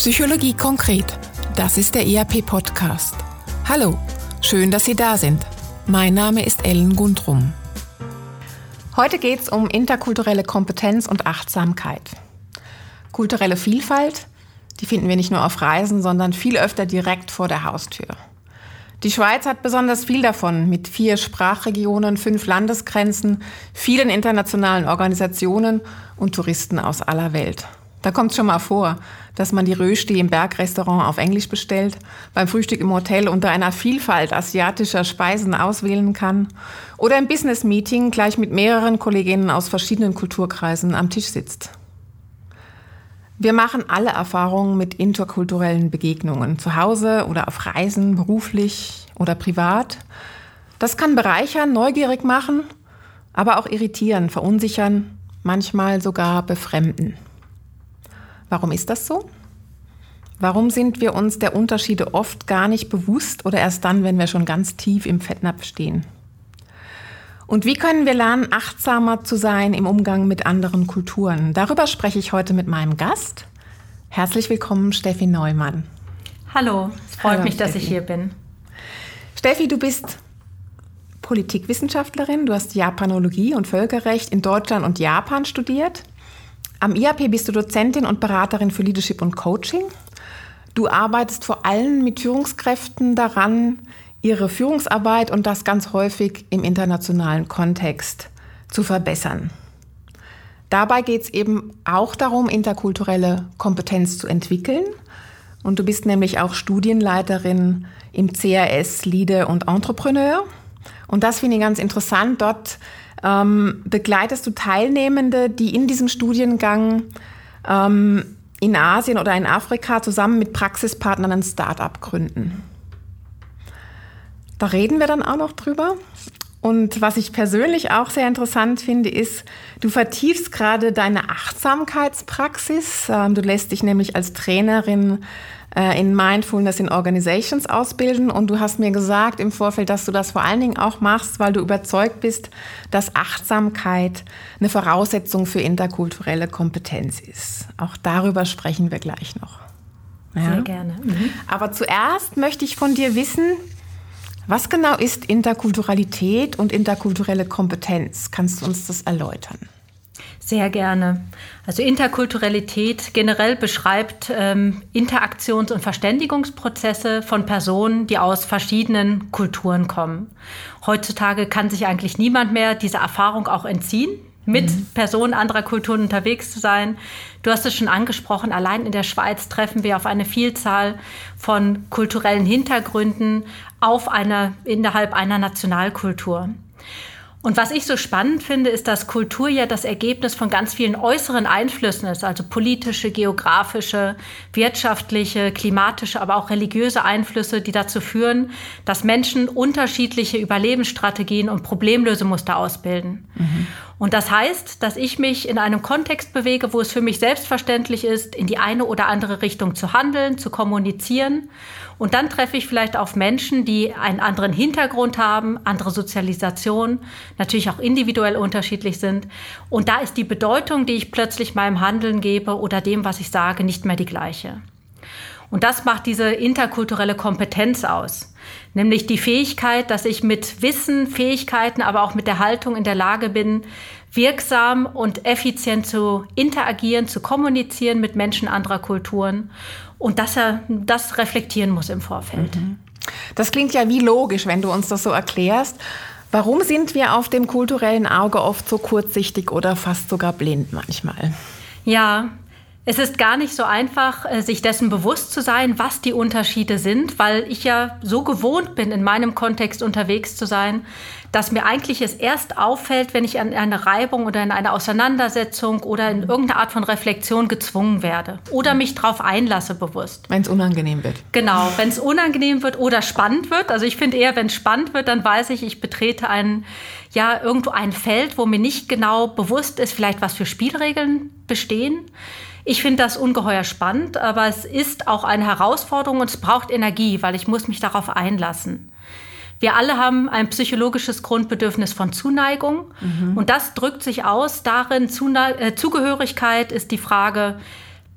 Psychologie konkret. Das ist der ERP-Podcast. Hallo, schön, dass Sie da sind. Mein Name ist Ellen Gundrum. Heute geht es um interkulturelle Kompetenz und Achtsamkeit. Kulturelle Vielfalt, die finden wir nicht nur auf Reisen, sondern viel öfter direkt vor der Haustür. Die Schweiz hat besonders viel davon, mit vier Sprachregionen, fünf Landesgrenzen, vielen internationalen Organisationen und Touristen aus aller Welt. Da kommt schon mal vor, dass man die Rösti im Bergrestaurant auf Englisch bestellt, beim Frühstück im Hotel unter einer Vielfalt asiatischer Speisen auswählen kann oder im Business-Meeting gleich mit mehreren Kolleginnen aus verschiedenen Kulturkreisen am Tisch sitzt. Wir machen alle Erfahrungen mit interkulturellen Begegnungen, zu Hause oder auf Reisen, beruflich oder privat. Das kann bereichern, neugierig machen, aber auch irritieren, verunsichern, manchmal sogar befremden. Warum ist das so? Warum sind wir uns der Unterschiede oft gar nicht bewusst oder erst dann, wenn wir schon ganz tief im Fettnapf stehen? Und wie können wir lernen, achtsamer zu sein im Umgang mit anderen Kulturen? Darüber spreche ich heute mit meinem Gast. Herzlich willkommen, Steffi Neumann. Hallo, es freut Hallo, mich, dass Steffi. ich hier bin. Steffi, du bist Politikwissenschaftlerin, du hast Japanologie und Völkerrecht in Deutschland und Japan studiert. Am IAP bist du Dozentin und Beraterin für Leadership und Coaching. Du arbeitest vor allem mit Führungskräften daran, ihre Führungsarbeit und das ganz häufig im internationalen Kontext zu verbessern. Dabei geht es eben auch darum, interkulturelle Kompetenz zu entwickeln. Und du bist nämlich auch Studienleiterin im CRS Leader und Entrepreneur. Und das finde ich ganz interessant. Dort ähm, begleitest du Teilnehmende, die in diesem Studiengang ähm, in Asien oder in Afrika zusammen mit Praxispartnern ein Start-up gründen. Da reden wir dann auch noch drüber. Und was ich persönlich auch sehr interessant finde, ist, du vertiefst gerade deine Achtsamkeitspraxis. Ähm, du lässt dich nämlich als Trainerin in Mindfulness in Organizations ausbilden. Und du hast mir gesagt im Vorfeld, dass du das vor allen Dingen auch machst, weil du überzeugt bist, dass Achtsamkeit eine Voraussetzung für interkulturelle Kompetenz ist. Auch darüber sprechen wir gleich noch. Ja? Sehr gerne. Mhm. Aber zuerst möchte ich von dir wissen, was genau ist Interkulturalität und interkulturelle Kompetenz? Kannst du uns das erläutern? Sehr gerne. Also Interkulturalität generell beschreibt ähm, Interaktions- und Verständigungsprozesse von Personen, die aus verschiedenen Kulturen kommen. Heutzutage kann sich eigentlich niemand mehr dieser Erfahrung auch entziehen, mit mhm. Personen anderer Kulturen unterwegs zu sein. Du hast es schon angesprochen, allein in der Schweiz treffen wir auf eine Vielzahl von kulturellen Hintergründen auf einer, innerhalb einer Nationalkultur. Und was ich so spannend finde, ist, dass Kultur ja das Ergebnis von ganz vielen äußeren Einflüssen ist, also politische, geografische, wirtschaftliche, klimatische, aber auch religiöse Einflüsse, die dazu führen, dass Menschen unterschiedliche Überlebensstrategien und Problemlösemuster ausbilden. Mhm. Und das heißt, dass ich mich in einem Kontext bewege, wo es für mich selbstverständlich ist, in die eine oder andere Richtung zu handeln, zu kommunizieren. Und dann treffe ich vielleicht auf Menschen, die einen anderen Hintergrund haben, andere Sozialisation, natürlich auch individuell unterschiedlich sind. Und da ist die Bedeutung, die ich plötzlich meinem Handeln gebe oder dem, was ich sage, nicht mehr die gleiche. Und das macht diese interkulturelle Kompetenz aus. Nämlich die Fähigkeit, dass ich mit Wissen, Fähigkeiten, aber auch mit der Haltung in der Lage bin, wirksam und effizient zu interagieren, zu kommunizieren mit Menschen anderer Kulturen und dass er das reflektieren muss im Vorfeld. Mhm. Das klingt ja wie logisch, wenn du uns das so erklärst. Warum sind wir auf dem kulturellen Auge oft so kurzsichtig oder fast sogar blind manchmal? Ja, es ist gar nicht so einfach, äh, sich dessen bewusst zu sein, was die Unterschiede sind, weil ich ja so gewohnt bin, in meinem Kontext unterwegs zu sein, dass mir eigentlich es erst auffällt, wenn ich an eine Reibung oder in eine Auseinandersetzung oder in irgendeine Art von Reflexion gezwungen werde oder mich darauf einlasse bewusst. Wenn es unangenehm wird. Genau, wenn es unangenehm wird oder spannend wird. Also ich finde eher, wenn es spannend wird, dann weiß ich, ich betrete ein, ja, irgendwo ein Feld, wo mir nicht genau bewusst ist, vielleicht was für Spielregeln bestehen. Ich finde das ungeheuer spannend, aber es ist auch eine Herausforderung und es braucht Energie, weil ich muss mich darauf einlassen. Wir alle haben ein psychologisches Grundbedürfnis von Zuneigung mhm. und das drückt sich aus darin, Zune äh, Zugehörigkeit ist die Frage,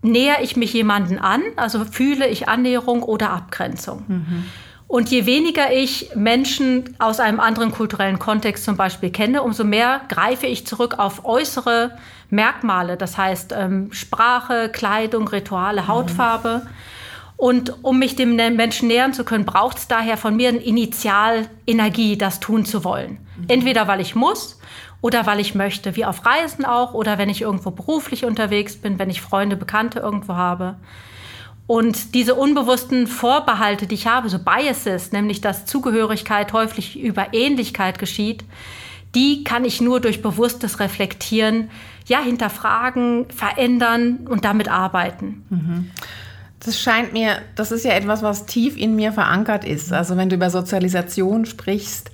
nähere ich mich jemanden an, also fühle ich Annäherung oder Abgrenzung. Mhm. Und je weniger ich Menschen aus einem anderen kulturellen Kontext zum Beispiel kenne, umso mehr greife ich zurück auf äußere Merkmale, das heißt ähm, Sprache, Kleidung, Rituale, Hautfarbe. Mhm. Und um mich dem Menschen nähern zu können, braucht es daher von mir eine Initialenergie, das tun zu wollen. Mhm. Entweder weil ich muss oder weil ich möchte, wie auf Reisen auch oder wenn ich irgendwo beruflich unterwegs bin, wenn ich Freunde, Bekannte irgendwo habe. Und diese unbewussten Vorbehalte, die ich habe, so Biases, nämlich dass Zugehörigkeit häufig über Ähnlichkeit geschieht, die kann ich nur durch bewusstes Reflektieren, ja, hinterfragen, verändern und damit arbeiten. Mhm. Das scheint mir, das ist ja etwas, was tief in mir verankert ist. Also wenn du über Sozialisation sprichst,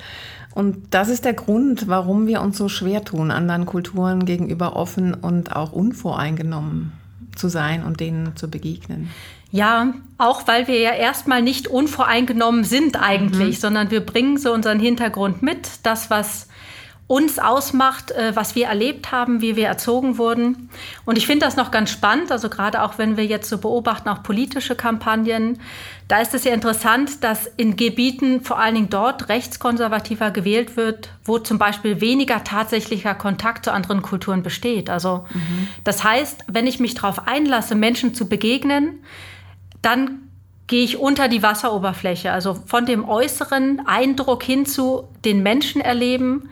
und das ist der Grund, warum wir uns so schwer tun, anderen Kulturen gegenüber offen und auch unvoreingenommen zu sein und denen zu begegnen. Ja, auch weil wir ja erstmal nicht unvoreingenommen sind eigentlich, mhm. sondern wir bringen so unseren Hintergrund mit, das, was uns ausmacht, äh, was wir erlebt haben, wie wir erzogen wurden. Und ich finde das noch ganz spannend, also gerade auch wenn wir jetzt so beobachten, auch politische Kampagnen, da ist es ja interessant, dass in Gebieten, vor allen Dingen dort rechtskonservativer gewählt wird, wo zum Beispiel weniger tatsächlicher Kontakt zu anderen Kulturen besteht. Also mhm. das heißt, wenn ich mich darauf einlasse, Menschen zu begegnen, dann gehe ich unter die Wasseroberfläche, also von dem äußeren Eindruck hin zu den Menschen erleben.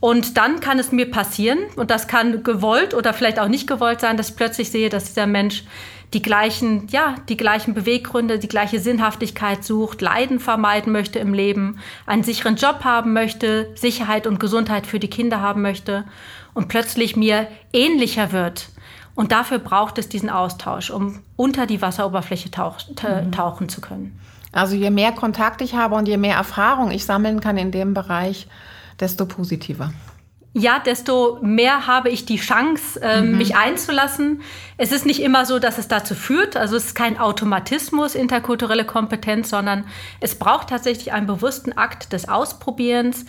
Und dann kann es mir passieren, und das kann gewollt oder vielleicht auch nicht gewollt sein, dass ich plötzlich sehe, dass dieser Mensch die gleichen, ja, die gleichen Beweggründe, die gleiche Sinnhaftigkeit sucht, Leiden vermeiden möchte im Leben, einen sicheren Job haben möchte, Sicherheit und Gesundheit für die Kinder haben möchte und plötzlich mir ähnlicher wird und dafür braucht es diesen Austausch, um unter die Wasseroberfläche tauch, mhm. tauchen zu können. Also je mehr Kontakt ich habe und je mehr Erfahrung ich sammeln kann in dem Bereich, desto positiver. Ja, desto mehr habe ich die Chance, ähm, mhm. mich einzulassen. Es ist nicht immer so, dass es dazu führt. Also es ist kein Automatismus, interkulturelle Kompetenz, sondern es braucht tatsächlich einen bewussten Akt des Ausprobierens,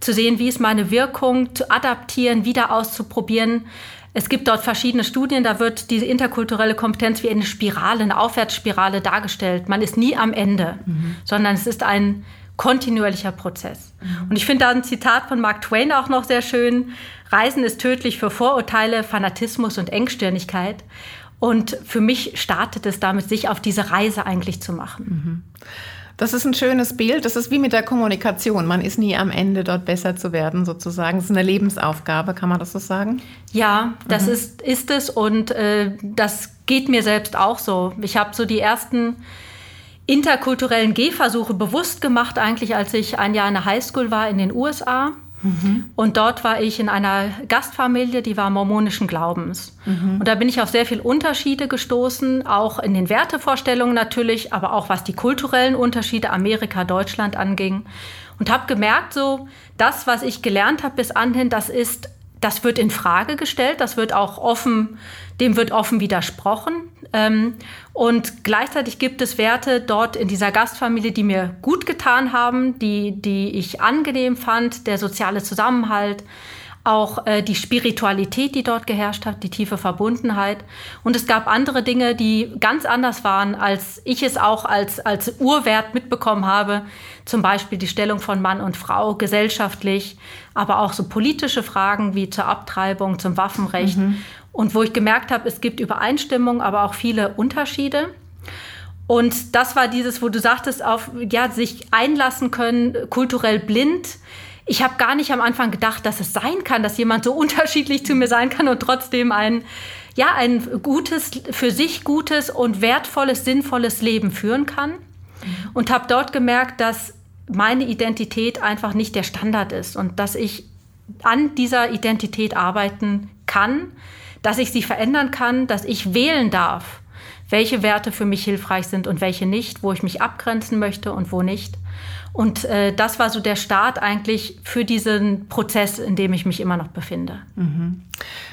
zu sehen, wie ist meine Wirkung, zu adaptieren, wieder auszuprobieren. Es gibt dort verschiedene Studien, da wird diese interkulturelle Kompetenz wie eine Spirale, eine Aufwärtsspirale dargestellt. Man ist nie am Ende, mhm. sondern es ist ein kontinuierlicher Prozess. Mhm. Und ich finde da ein Zitat von Mark Twain auch noch sehr schön. Reisen ist tödlich für Vorurteile, Fanatismus und Engstirnigkeit. Und für mich startet es damit, sich auf diese Reise eigentlich zu machen. Mhm. Das ist ein schönes Bild. Das ist wie mit der Kommunikation. Man ist nie am Ende, dort besser zu werden, sozusagen. Das ist eine Lebensaufgabe, kann man das so sagen? Ja, das mhm. ist, ist es. Und äh, das geht mir selbst auch so. Ich habe so die ersten interkulturellen Gehversuche bewusst gemacht, eigentlich als ich ein Jahr in der Highschool war in den USA. Und dort war ich in einer Gastfamilie, die war mormonischen Glaubens. Mhm. Und da bin ich auf sehr viele Unterschiede gestoßen, auch in den Wertevorstellungen natürlich, aber auch was die kulturellen Unterschiede Amerika, Deutschland anging. Und habe gemerkt, so das, was ich gelernt habe bis anhin, das ist, das wird in Frage gestellt, das wird auch offen, dem wird offen widersprochen. Ähm, und gleichzeitig gibt es Werte dort in dieser Gastfamilie, die mir gut getan haben, die, die ich angenehm fand, der soziale Zusammenhalt, auch äh, die Spiritualität, die dort geherrscht hat, die tiefe Verbundenheit. Und es gab andere Dinge, die ganz anders waren, als ich es auch als, als Urwert mitbekommen habe. Zum Beispiel die Stellung von Mann und Frau gesellschaftlich, aber auch so politische Fragen wie zur Abtreibung, zum Waffenrecht. Mhm. Und wo ich gemerkt habe, es gibt Übereinstimmung, aber auch viele Unterschiede. Und das war dieses, wo du sagtest, auf ja, sich einlassen können, kulturell blind. Ich habe gar nicht am Anfang gedacht, dass es sein kann, dass jemand so unterschiedlich zu mir sein kann und trotzdem ein, ja, ein gutes, für sich gutes und wertvolles, sinnvolles Leben führen kann. Und habe dort gemerkt, dass meine Identität einfach nicht der Standard ist und dass ich an dieser Identität arbeiten kann, dass ich sie verändern kann, dass ich wählen darf, welche Werte für mich hilfreich sind und welche nicht, wo ich mich abgrenzen möchte und wo nicht. Und äh, das war so der Start eigentlich für diesen Prozess, in dem ich mich immer noch befinde. Mhm.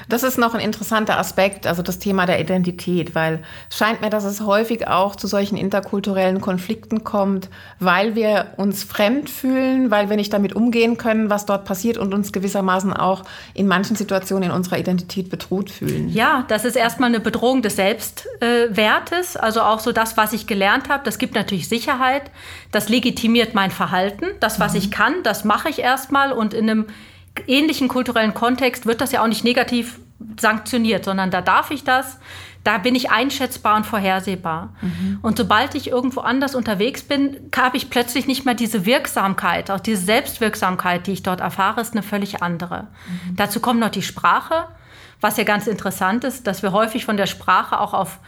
Das ist noch ein interessanter Aspekt, also das Thema der Identität, weil es scheint mir, dass es häufig auch zu solchen interkulturellen Konflikten kommt, weil wir uns fremd fühlen, weil wir nicht damit umgehen können, was dort passiert und uns gewissermaßen auch in manchen Situationen in unserer Identität bedroht fühlen. Ja, das ist erstmal eine Bedrohung des Selbstwertes, also auch so das, was ich gelernt habe. Das gibt natürlich Sicherheit, das legitimiert mein Verhalten, das, was mhm. ich kann, das mache ich erstmal und in einem ähnlichen kulturellen Kontext wird das ja auch nicht negativ sanktioniert, sondern da darf ich das, da bin ich einschätzbar und vorhersehbar. Mhm. Und sobald ich irgendwo anders unterwegs bin, habe ich plötzlich nicht mehr diese Wirksamkeit, auch diese Selbstwirksamkeit, die ich dort erfahre, ist eine völlig andere. Mhm. Dazu kommt noch die Sprache, was ja ganz interessant ist, dass wir häufig von der Sprache auch auf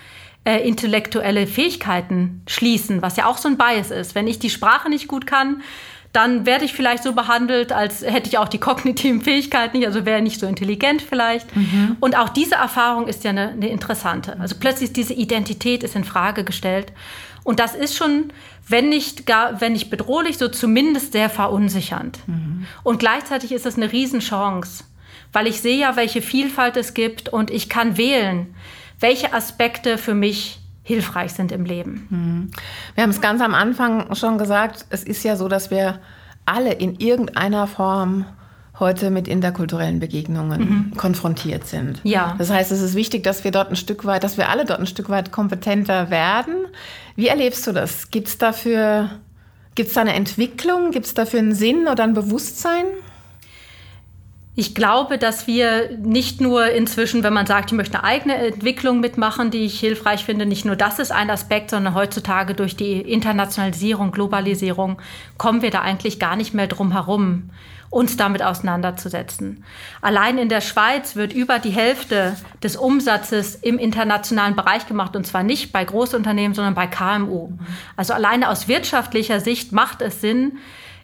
äh, intellektuelle Fähigkeiten schließen, was ja auch so ein Bias ist. Wenn ich die Sprache nicht gut kann, dann werde ich vielleicht so behandelt, als hätte ich auch die kognitiven Fähigkeiten nicht, also wäre nicht so intelligent vielleicht. Mhm. Und auch diese Erfahrung ist ja eine, eine interessante. Also plötzlich diese Identität ist in Frage gestellt. Und das ist schon, wenn nicht gar, wenn nicht bedrohlich, so zumindest sehr verunsichernd. Mhm. Und gleichzeitig ist es eine Riesenchance, weil ich sehe ja, welche Vielfalt es gibt und ich kann wählen, welche Aspekte für mich hilfreich sind im Leben. Mhm. Wir haben es ganz am Anfang schon gesagt, es ist ja so, dass wir alle in irgendeiner Form heute mit interkulturellen Begegnungen mhm. konfrontiert sind. Ja. Das heißt, es ist wichtig, dass wir dort ein Stück weit, dass wir alle dort ein Stück weit kompetenter werden. Wie erlebst du das? Gibt es dafür, gibt es da eine Entwicklung? Gibt es dafür einen Sinn oder ein Bewusstsein? Ich glaube, dass wir nicht nur inzwischen, wenn man sagt, ich möchte eine eigene Entwicklung mitmachen, die ich hilfreich finde, nicht nur das ist ein Aspekt, sondern heutzutage durch die Internationalisierung, Globalisierung kommen wir da eigentlich gar nicht mehr drum herum, uns damit auseinanderzusetzen. Allein in der Schweiz wird über die Hälfte des Umsatzes im internationalen Bereich gemacht und zwar nicht bei Großunternehmen, sondern bei KMU. Also alleine aus wirtschaftlicher Sicht macht es Sinn,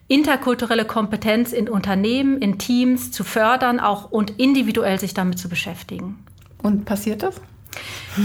interkulturelle Kompetenz in Unternehmen, in Teams zu fördern auch und individuell sich damit zu beschäftigen. Und passiert das?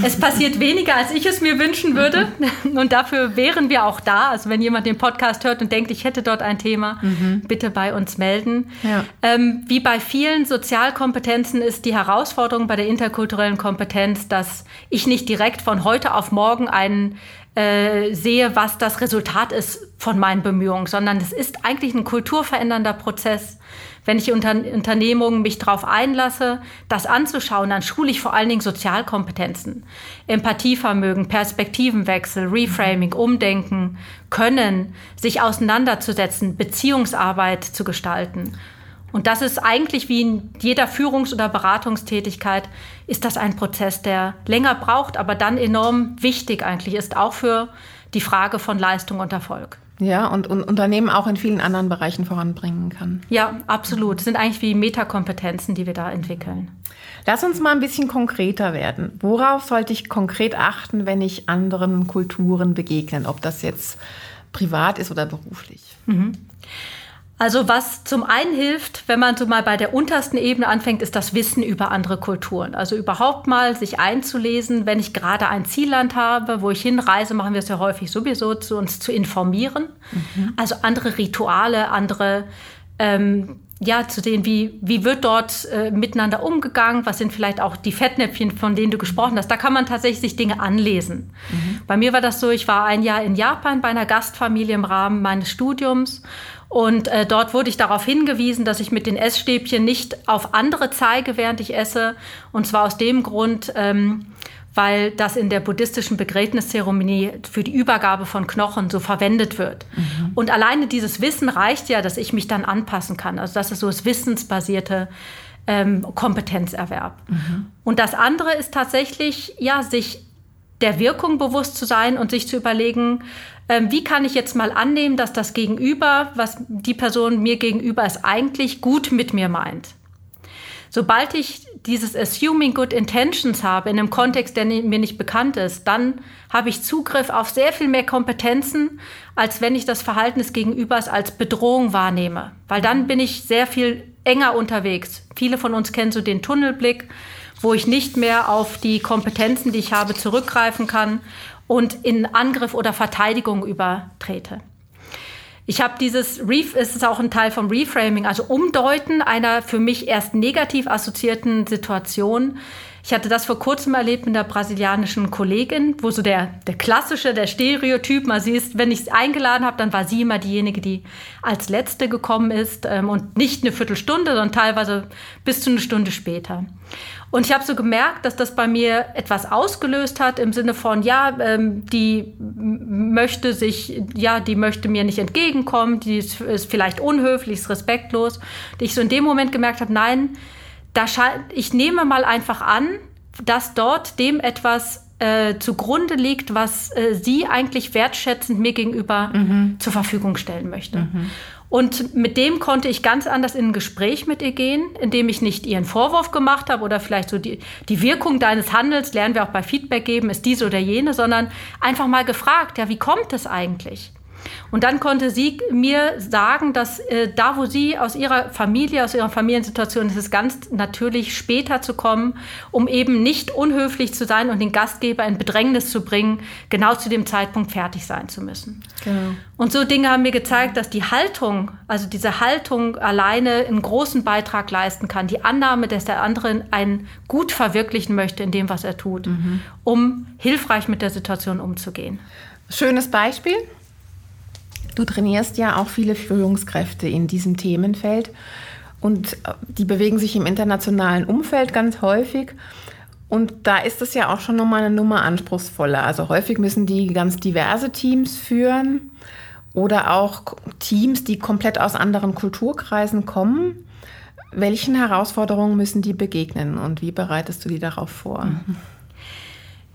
Es passiert weniger, als ich es mir wünschen würde. Und dafür wären wir auch da. Also wenn jemand den Podcast hört und denkt, ich hätte dort ein Thema, mhm. bitte bei uns melden. Ja. Ähm, wie bei vielen Sozialkompetenzen ist die Herausforderung bei der interkulturellen Kompetenz, dass ich nicht direkt von heute auf morgen einen äh, sehe, was das Resultat ist von meinen Bemühungen, sondern es ist eigentlich ein kulturverändernder Prozess. Wenn ich unter Unternehmungen mich darauf einlasse, das anzuschauen, dann schule ich vor allen Dingen Sozialkompetenzen, Empathievermögen, Perspektivenwechsel, Reframing, Umdenken, Können, sich auseinanderzusetzen, Beziehungsarbeit zu gestalten. Und das ist eigentlich wie in jeder Führungs- oder Beratungstätigkeit, ist das ein Prozess, der länger braucht, aber dann enorm wichtig eigentlich ist, auch für die Frage von Leistung und Erfolg. Ja, und, und Unternehmen auch in vielen anderen Bereichen voranbringen kann. Ja, absolut. Das sind eigentlich wie Metakompetenzen, die wir da entwickeln. Lass uns mal ein bisschen konkreter werden. Worauf sollte ich konkret achten, wenn ich anderen Kulturen begegne, ob das jetzt privat ist oder beruflich? Mhm. Also was zum einen hilft, wenn man so mal bei der untersten Ebene anfängt, ist das Wissen über andere Kulturen. Also überhaupt mal sich einzulesen, wenn ich gerade ein Zielland habe, wo ich hinreise, machen wir es ja häufig sowieso, zu uns zu informieren. Mhm. Also andere Rituale, andere ähm, ja, zu sehen, wie, wie wird dort äh, miteinander umgegangen, was sind vielleicht auch die Fettnäpfchen, von denen du gesprochen hast. Da kann man tatsächlich sich Dinge anlesen. Mhm. Bei mir war das so, ich war ein Jahr in Japan bei einer Gastfamilie im Rahmen meines Studiums und äh, dort wurde ich darauf hingewiesen, dass ich mit den Essstäbchen nicht auf andere zeige, während ich esse. Und zwar aus dem Grund, ähm, weil das in der buddhistischen Begräbniszeremonie für die Übergabe von Knochen so verwendet wird. Mhm. Und alleine dieses Wissen reicht ja, dass ich mich dann anpassen kann. Also das ist so das wissensbasierte ähm, Kompetenzerwerb. Mhm. Und das andere ist tatsächlich, ja, sich der Wirkung bewusst zu sein und sich zu überlegen, ähm, wie kann ich jetzt mal annehmen, dass das Gegenüber, was die Person mir gegenüber ist, eigentlich gut mit mir meint. Sobald ich dieses Assuming Good Intentions habe in einem Kontext, der mir nicht bekannt ist, dann habe ich Zugriff auf sehr viel mehr Kompetenzen, als wenn ich das Verhalten des Gegenübers als Bedrohung wahrnehme. Weil dann bin ich sehr viel enger unterwegs. Viele von uns kennen so den Tunnelblick, wo ich nicht mehr auf die Kompetenzen, die ich habe, zurückgreifen kann und in Angriff oder Verteidigung übertrete. Ich habe dieses, Ref es ist auch ein Teil vom Reframing, also Umdeuten einer für mich erst negativ assoziierten Situation ich hatte das vor kurzem erlebt mit einer brasilianischen Kollegin, wo so der, der klassische, der Stereotyp mal sie ist, wenn ich sie eingeladen habe, dann war sie immer diejenige, die als Letzte gekommen ist ähm, und nicht eine Viertelstunde, sondern teilweise bis zu eine Stunde später. Und ich habe so gemerkt, dass das bei mir etwas ausgelöst hat im Sinne von, ja, ähm, die möchte sich, ja, die möchte mir nicht entgegenkommen, die ist, ist vielleicht unhöflich, ist respektlos. Und ich so in dem Moment gemerkt habe, nein, da ich nehme mal einfach an, dass dort dem etwas äh, zugrunde liegt, was äh, sie eigentlich wertschätzend mir gegenüber mhm. zur Verfügung stellen möchte. Mhm. Und mit dem konnte ich ganz anders in ein Gespräch mit ihr gehen, indem ich nicht ihren Vorwurf gemacht habe oder vielleicht so die, die Wirkung deines Handels, lernen wir auch bei Feedback geben, ist diese oder jene, sondern einfach mal gefragt, ja, wie kommt es eigentlich? Und dann konnte sie mir sagen, dass äh, da, wo sie aus ihrer Familie, aus ihrer Familiensituation ist es ganz natürlich, später zu kommen, um eben nicht unhöflich zu sein und den Gastgeber in Bedrängnis zu bringen, genau zu dem Zeitpunkt fertig sein zu müssen. Genau. Und so Dinge haben mir gezeigt, dass die Haltung, also diese Haltung alleine einen großen Beitrag leisten kann. Die Annahme, dass der andere einen gut verwirklichen möchte in dem, was er tut, mhm. um hilfreich mit der Situation umzugehen. Schönes Beispiel. Du trainierst ja auch viele Führungskräfte in diesem Themenfeld und äh, die bewegen sich im internationalen Umfeld ganz häufig. Und da ist es ja auch schon nochmal eine Nummer anspruchsvoller. Also häufig müssen die ganz diverse Teams führen oder auch Teams, die komplett aus anderen Kulturkreisen kommen. Welchen Herausforderungen müssen die begegnen und wie bereitest du die darauf vor? Mhm.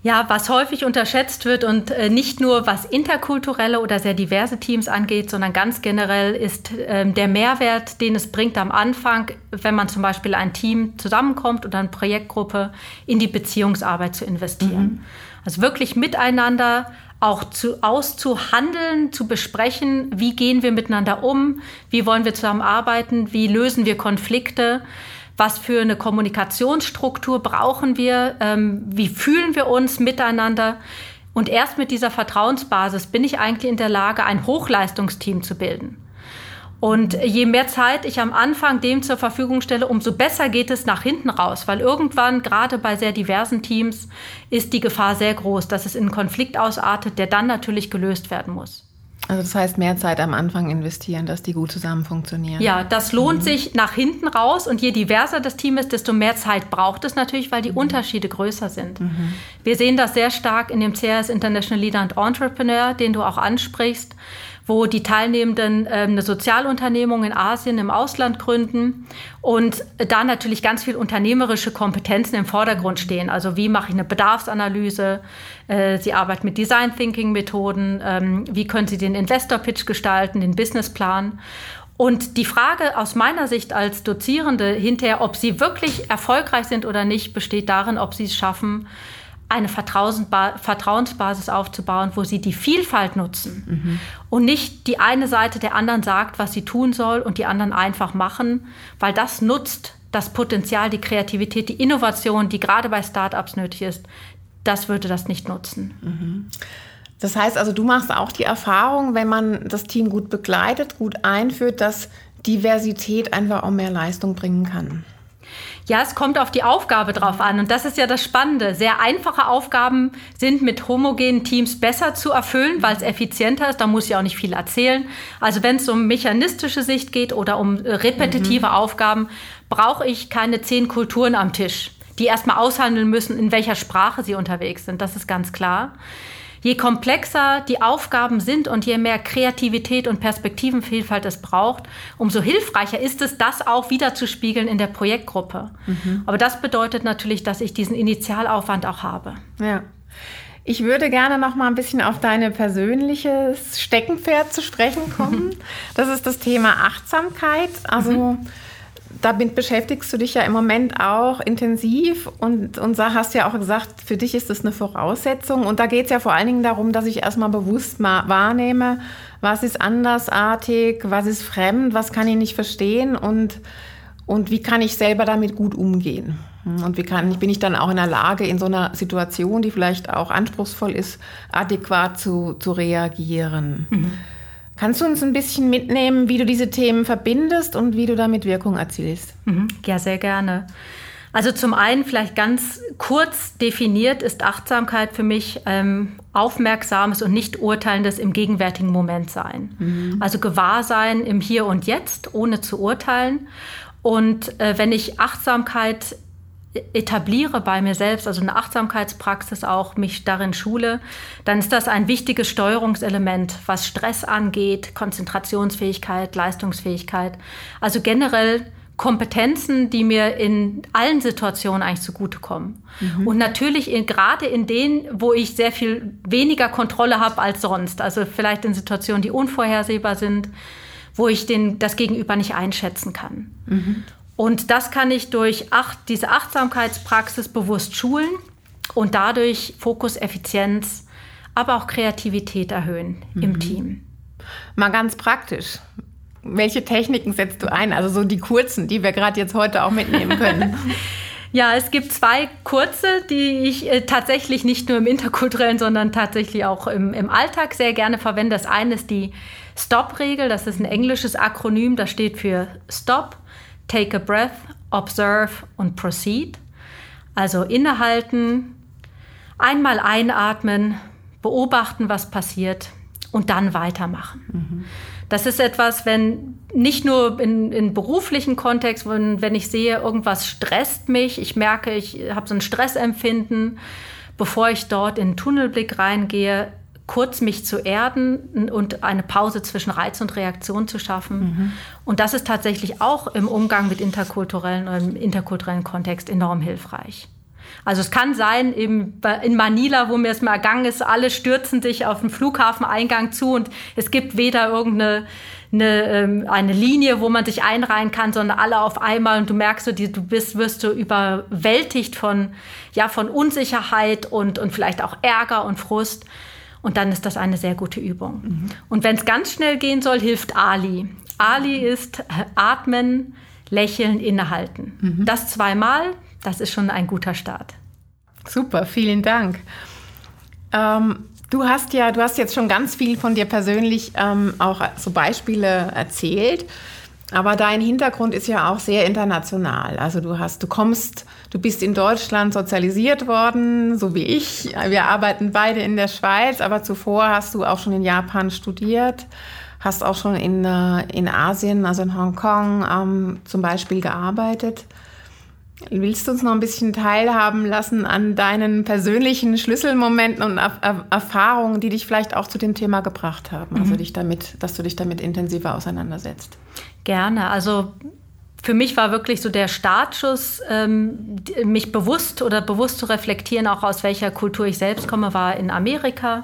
Ja, was häufig unterschätzt wird und äh, nicht nur was interkulturelle oder sehr diverse Teams angeht, sondern ganz generell ist äh, der Mehrwert, den es bringt am Anfang, wenn man zum Beispiel ein Team zusammenkommt oder eine Projektgruppe, in die Beziehungsarbeit zu investieren. Mhm. Also wirklich miteinander auch zu, auszuhandeln, zu besprechen, wie gehen wir miteinander um, wie wollen wir zusammenarbeiten, wie lösen wir Konflikte was für eine Kommunikationsstruktur brauchen wir, ähm, wie fühlen wir uns miteinander. Und erst mit dieser Vertrauensbasis bin ich eigentlich in der Lage, ein Hochleistungsteam zu bilden. Und je mehr Zeit ich am Anfang dem zur Verfügung stelle, umso besser geht es nach hinten raus, weil irgendwann, gerade bei sehr diversen Teams, ist die Gefahr sehr groß, dass es in einen Konflikt ausartet, der dann natürlich gelöst werden muss. Also das heißt, mehr Zeit am Anfang investieren, dass die gut zusammen funktionieren. Ja, das lohnt mhm. sich nach hinten raus und je diverser das Team ist, desto mehr Zeit braucht es natürlich, weil die mhm. Unterschiede größer sind. Mhm. Wir sehen das sehr stark in dem CRS International Leader and Entrepreneur, den du auch ansprichst wo die Teilnehmenden äh, eine Sozialunternehmung in Asien im Ausland gründen und da natürlich ganz viel unternehmerische Kompetenzen im Vordergrund stehen. Also wie mache ich eine Bedarfsanalyse? Äh, sie arbeiten mit Design Thinking Methoden. Ähm, wie können Sie den Investor Pitch gestalten, den Businessplan? Und die Frage aus meiner Sicht als Dozierende hinterher, ob sie wirklich erfolgreich sind oder nicht, besteht darin, ob sie es schaffen, eine Vertrauensbasis aufzubauen, wo sie die Vielfalt nutzen mhm. und nicht die eine Seite der anderen sagt, was sie tun soll und die anderen einfach machen, weil das nutzt das Potenzial, die Kreativität, die Innovation, die gerade bei Startups nötig ist, das würde das nicht nutzen. Mhm. Das heißt also, du machst auch die Erfahrung, wenn man das Team gut begleitet, gut einführt, dass Diversität einfach auch mehr Leistung bringen kann. Ja, es kommt auf die Aufgabe drauf an. Und das ist ja das Spannende. Sehr einfache Aufgaben sind mit homogenen Teams besser zu erfüllen, weil es effizienter ist. Da muss ich auch nicht viel erzählen. Also wenn es um mechanistische Sicht geht oder um äh, repetitive mhm. Aufgaben, brauche ich keine zehn Kulturen am Tisch, die erstmal aushandeln müssen, in welcher Sprache sie unterwegs sind. Das ist ganz klar. Je komplexer die Aufgaben sind und je mehr Kreativität und Perspektivenvielfalt es braucht, umso hilfreicher ist es, das auch wiederzuspiegeln in der Projektgruppe. Mhm. Aber das bedeutet natürlich, dass ich diesen Initialaufwand auch habe. Ja. Ich würde gerne noch mal ein bisschen auf deine persönliches Steckenpferd zu sprechen kommen. Das ist das Thema Achtsamkeit. Also mhm da bin, beschäftigst du dich ja im Moment auch intensiv und, und hast ja auch gesagt, für dich ist das eine Voraussetzung. Und da geht es ja vor allen Dingen darum, dass ich erstmal bewusst wahrnehme, was ist andersartig, was ist fremd, was kann ich nicht verstehen und, und wie kann ich selber damit gut umgehen. Und wie kann, bin ich dann auch in der Lage, in so einer Situation, die vielleicht auch anspruchsvoll ist, adäquat zu, zu reagieren. Mhm. Kannst du uns ein bisschen mitnehmen, wie du diese Themen verbindest und wie du damit Wirkung erzielst? Mhm. Ja, sehr gerne. Also zum einen vielleicht ganz kurz definiert ist Achtsamkeit für mich ähm, aufmerksames und nicht urteilendes im gegenwärtigen Moment sein. Mhm. Also Gewahrsein im Hier und Jetzt, ohne zu urteilen. Und äh, wenn ich Achtsamkeit etabliere bei mir selbst, also eine Achtsamkeitspraxis auch, mich darin schule, dann ist das ein wichtiges Steuerungselement, was Stress angeht, Konzentrationsfähigkeit, Leistungsfähigkeit. Also generell Kompetenzen, die mir in allen Situationen eigentlich zugutekommen. Mhm. Und natürlich in, gerade in denen, wo ich sehr viel weniger Kontrolle habe als sonst. Also vielleicht in Situationen, die unvorhersehbar sind, wo ich den, das Gegenüber nicht einschätzen kann. Mhm. Und das kann ich durch acht, diese Achtsamkeitspraxis bewusst schulen und dadurch Fokus, Effizienz, aber auch Kreativität erhöhen mhm. im Team. Mal ganz praktisch. Welche Techniken setzt du ein? Also so die kurzen, die wir gerade jetzt heute auch mitnehmen können. Ja, es gibt zwei kurze, die ich äh, tatsächlich nicht nur im interkulturellen, sondern tatsächlich auch im, im Alltag sehr gerne verwende. Das eine ist die Stop-Regel. Das ist ein englisches Akronym. Das steht für Stop, Take a Breath, Observe und Proceed. Also innehalten, einmal einatmen, beobachten, was passiert und dann weitermachen. Mhm. Das ist etwas, wenn nicht nur in, in beruflichen Kontext, wenn, wenn ich sehe, irgendwas stresst mich, ich merke, ich habe so ein Stressempfinden, bevor ich dort in den Tunnelblick reingehe, kurz mich zu erden und eine Pause zwischen Reiz und Reaktion zu schaffen. Mhm. Und das ist tatsächlich auch im Umgang mit interkulturellen oder im interkulturellen Kontext enorm hilfreich. Also es kann sein, eben in Manila, wo mir es mal ergangen ist, alle stürzen sich auf den Flughafeneingang zu und es gibt weder irgendeine eine, ähm, eine Linie, wo man sich einreihen kann, sondern alle auf einmal und du merkst so, du bist, wirst du überwältigt von, ja, von Unsicherheit und, und vielleicht auch Ärger und Frust. Und dann ist das eine sehr gute Übung. Mhm. Und wenn es ganz schnell gehen soll, hilft Ali. Ali ist atmen, lächeln, innehalten. Mhm. Das zweimal, das ist schon ein guter Start. Super, vielen Dank. Ähm, du hast ja, du hast jetzt schon ganz viel von dir persönlich ähm, auch so Beispiele erzählt. Aber dein Hintergrund ist ja auch sehr international. Also du hast, du kommst, du bist in Deutschland sozialisiert worden, so wie ich. Wir arbeiten beide in der Schweiz, aber zuvor hast du auch schon in Japan studiert, hast auch schon in, äh, in Asien, also in Hongkong ähm, zum Beispiel gearbeitet. Willst du uns noch ein bisschen teilhaben lassen an deinen persönlichen Schlüsselmomenten und Erfahrungen, die dich vielleicht auch zu dem Thema gebracht haben? Also mhm. dich damit, dass du dich damit intensiver auseinandersetzt. Gerne. Also für mich war wirklich so der Startschuss, ähm, mich bewusst oder bewusst zu reflektieren, auch aus welcher Kultur ich selbst komme, war in Amerika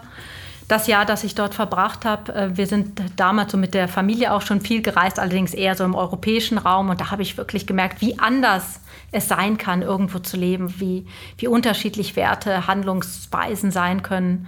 das Jahr, das ich dort verbracht habe. Äh, wir sind damals so mit der Familie auch schon viel gereist, allerdings eher so im europäischen Raum. Und da habe ich wirklich gemerkt, wie anders es sein kann, irgendwo zu leben, wie, wie unterschiedlich Werte, Handlungsweisen sein können.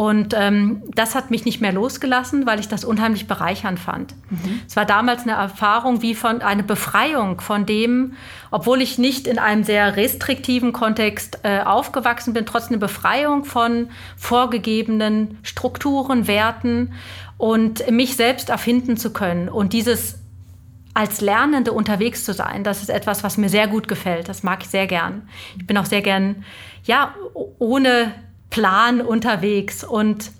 Und ähm, das hat mich nicht mehr losgelassen, weil ich das unheimlich bereichernd fand. Mhm. Es war damals eine Erfahrung wie von einer Befreiung von dem, obwohl ich nicht in einem sehr restriktiven Kontext äh, aufgewachsen bin, trotzdem eine Befreiung von vorgegebenen Strukturen, Werten und mich selbst erfinden zu können. Und dieses als Lernende unterwegs zu sein, das ist etwas, was mir sehr gut gefällt. Das mag ich sehr gern. Ich bin auch sehr gern, ja, ohne Plan unterwegs. Und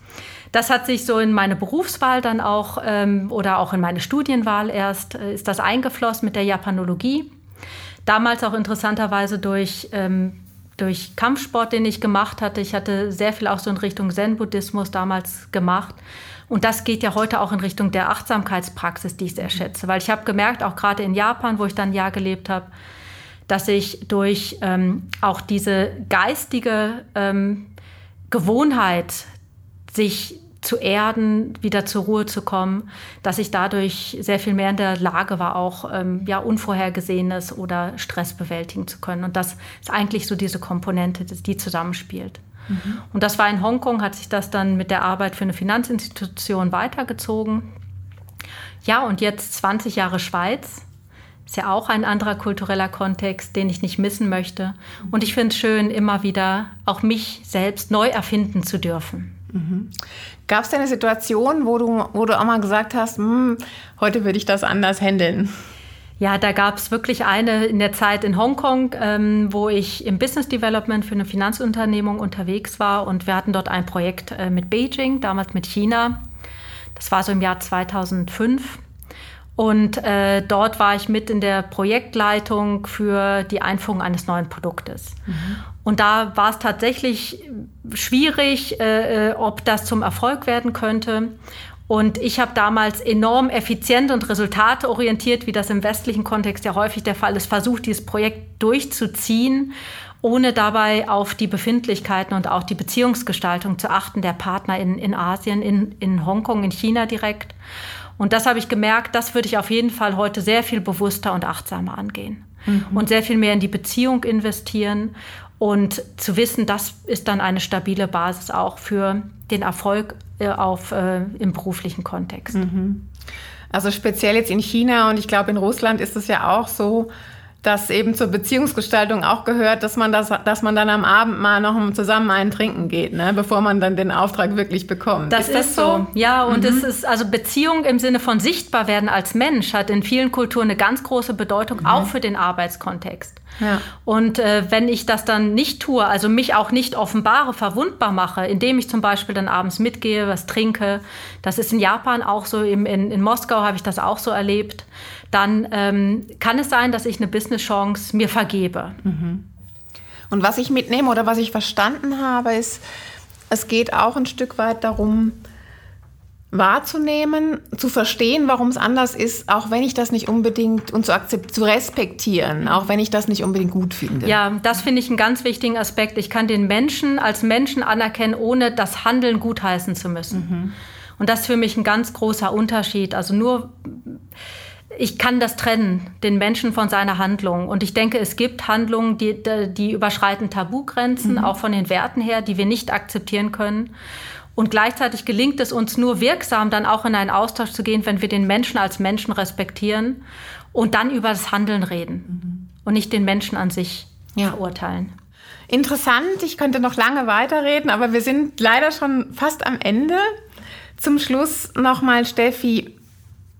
das hat sich so in meine Berufswahl dann auch ähm, oder auch in meine Studienwahl erst, äh, ist das eingeflossen mit der Japanologie. Damals auch interessanterweise durch, ähm, durch Kampfsport, den ich gemacht hatte. Ich hatte sehr viel auch so in Richtung Zen-Buddhismus damals gemacht. Und das geht ja heute auch in Richtung der Achtsamkeitspraxis, die ich sehr schätze. Weil ich habe gemerkt, auch gerade in Japan, wo ich dann ein Jahr gelebt habe, dass ich durch ähm, auch diese geistige ähm, Gewohnheit, sich zu erden, wieder zur Ruhe zu kommen, dass ich dadurch sehr viel mehr in der Lage war, auch ähm, ja, Unvorhergesehenes oder Stress bewältigen zu können. Und das ist eigentlich so diese Komponente, die zusammenspielt. Mhm. Und das war in Hongkong, hat sich das dann mit der Arbeit für eine Finanzinstitution weitergezogen. Ja, und jetzt 20 Jahre Schweiz ist ja auch ein anderer kultureller Kontext, den ich nicht missen möchte. Und ich finde es schön, immer wieder auch mich selbst neu erfinden zu dürfen. Mhm. Gab es denn eine Situation, wo du, wo du auch mal gesagt hast, hm, heute würde ich das anders handeln? Ja, da gab es wirklich eine in der Zeit in Hongkong, ähm, wo ich im Business Development für eine Finanzunternehmung unterwegs war und wir hatten dort ein Projekt äh, mit Beijing, damals mit China. Das war so im Jahr 2005. Und äh, dort war ich mit in der Projektleitung für die Einführung eines neuen Produktes. Mhm. Und da war es tatsächlich schwierig, äh, äh, ob das zum Erfolg werden könnte. Und ich habe damals enorm effizient und resultateorientiert, wie das im westlichen Kontext ja häufig der Fall ist, versucht, dieses Projekt durchzuziehen, ohne dabei auf die Befindlichkeiten und auch die Beziehungsgestaltung zu achten der Partner in, in Asien, in, in Hongkong, in China direkt. Und das habe ich gemerkt, das würde ich auf jeden Fall heute sehr viel bewusster und achtsamer angehen. Mhm. Und sehr viel mehr in die Beziehung investieren und zu wissen, das ist dann eine stabile Basis auch für den Erfolg äh, auf, äh, im beruflichen Kontext. Mhm. Also speziell jetzt in China und ich glaube in Russland ist es ja auch so, dass eben zur Beziehungsgestaltung auch gehört, dass man das, dass man dann am Abend mal noch zusammen einen trinken geht, ne, bevor man dann den Auftrag wirklich bekommt. Das ist, das ist so? Ja, und mhm. es ist also Beziehung im Sinne von sichtbar werden als Mensch hat in vielen Kulturen eine ganz große Bedeutung, mhm. auch für den Arbeitskontext. Ja. Und äh, wenn ich das dann nicht tue, also mich auch nicht offenbare, verwundbar mache, indem ich zum Beispiel dann abends mitgehe, was trinke, das ist in Japan auch so, in, in, in Moskau habe ich das auch so erlebt, dann ähm, kann es sein, dass ich eine Business-Chance mir vergebe. Mhm. Und was ich mitnehme oder was ich verstanden habe, ist, es geht auch ein Stück weit darum, wahrzunehmen, zu verstehen, warum es anders ist, auch wenn ich das nicht unbedingt und zu, zu respektieren, auch wenn ich das nicht unbedingt gut finde. Ja, das finde ich einen ganz wichtigen Aspekt. Ich kann den Menschen als Menschen anerkennen, ohne das Handeln gutheißen zu müssen. Mhm. Und das ist für mich ein ganz großer Unterschied. Also nur ich kann das trennen, den Menschen von seiner Handlung. Und ich denke, es gibt Handlungen, die, die überschreiten Tabugrenzen, mhm. auch von den Werten her, die wir nicht akzeptieren können. Und gleichzeitig gelingt es uns nur wirksam, dann auch in einen Austausch zu gehen, wenn wir den Menschen als Menschen respektieren und dann über das Handeln reden mhm. und nicht den Menschen an sich ja. verurteilen. Interessant, ich könnte noch lange weiterreden, aber wir sind leider schon fast am Ende. Zum Schluss nochmal, Steffi,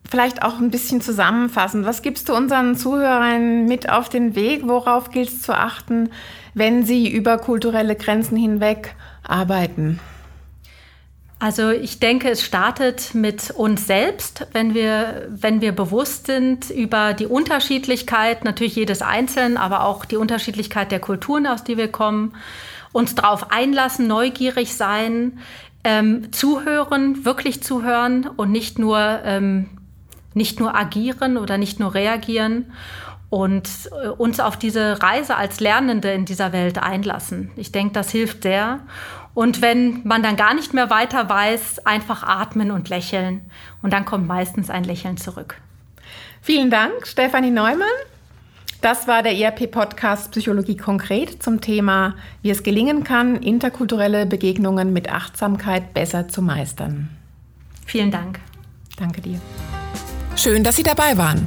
vielleicht auch ein bisschen zusammenfassen. Was gibst du unseren Zuhörern mit auf den Weg? Worauf gilt es zu achten, wenn sie über kulturelle Grenzen hinweg arbeiten? Also ich denke, es startet mit uns selbst, wenn wir, wenn wir bewusst sind über die Unterschiedlichkeit, natürlich jedes Einzelnen, aber auch die Unterschiedlichkeit der Kulturen, aus die wir kommen, uns darauf einlassen, neugierig sein, ähm, zuhören, wirklich zuhören und nicht nur, ähm, nicht nur agieren oder nicht nur reagieren und äh, uns auf diese Reise als Lernende in dieser Welt einlassen. Ich denke, das hilft sehr. Und wenn man dann gar nicht mehr weiter weiß, einfach atmen und lächeln. Und dann kommt meistens ein Lächeln zurück. Vielen Dank, Stefanie Neumann. Das war der ERP-Podcast Psychologie konkret zum Thema, wie es gelingen kann, interkulturelle Begegnungen mit Achtsamkeit besser zu meistern. Vielen Dank. Danke dir. Schön, dass Sie dabei waren.